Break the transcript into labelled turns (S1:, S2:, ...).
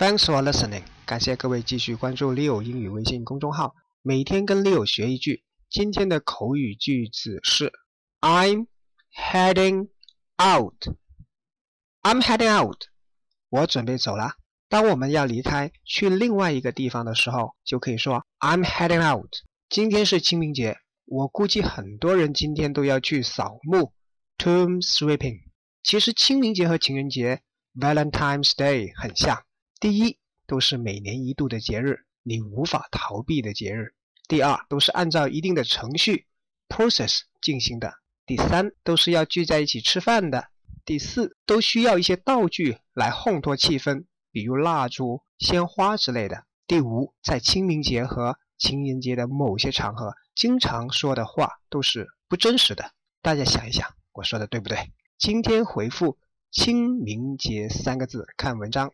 S1: Thanks for listening，感谢各位继续关注 Leo 英语微信公众号，每天跟 Leo 学一句。今天的口语句子是 I'm heading out。I'm heading out，我准备走了。当我们要离开去另外一个地方的时候，就可以说 I'm heading out。今天是清明节，我估计很多人今天都要去扫墓 （tomb sweeping）。其实清明节和情人节 （Valentine's Day） 很像。第一，都是每年一度的节日，你无法逃避的节日。第二，都是按照一定的程序 process 进行的。第三，都是要聚在一起吃饭的。第四，都需要一些道具来烘托气氛，比如蜡烛、鲜花之类的。第五，在清明节和情人节的某些场合，经常说的话都是不真实的。大家想一想，我说的对不对？今天回复“清明节”三个字看文章。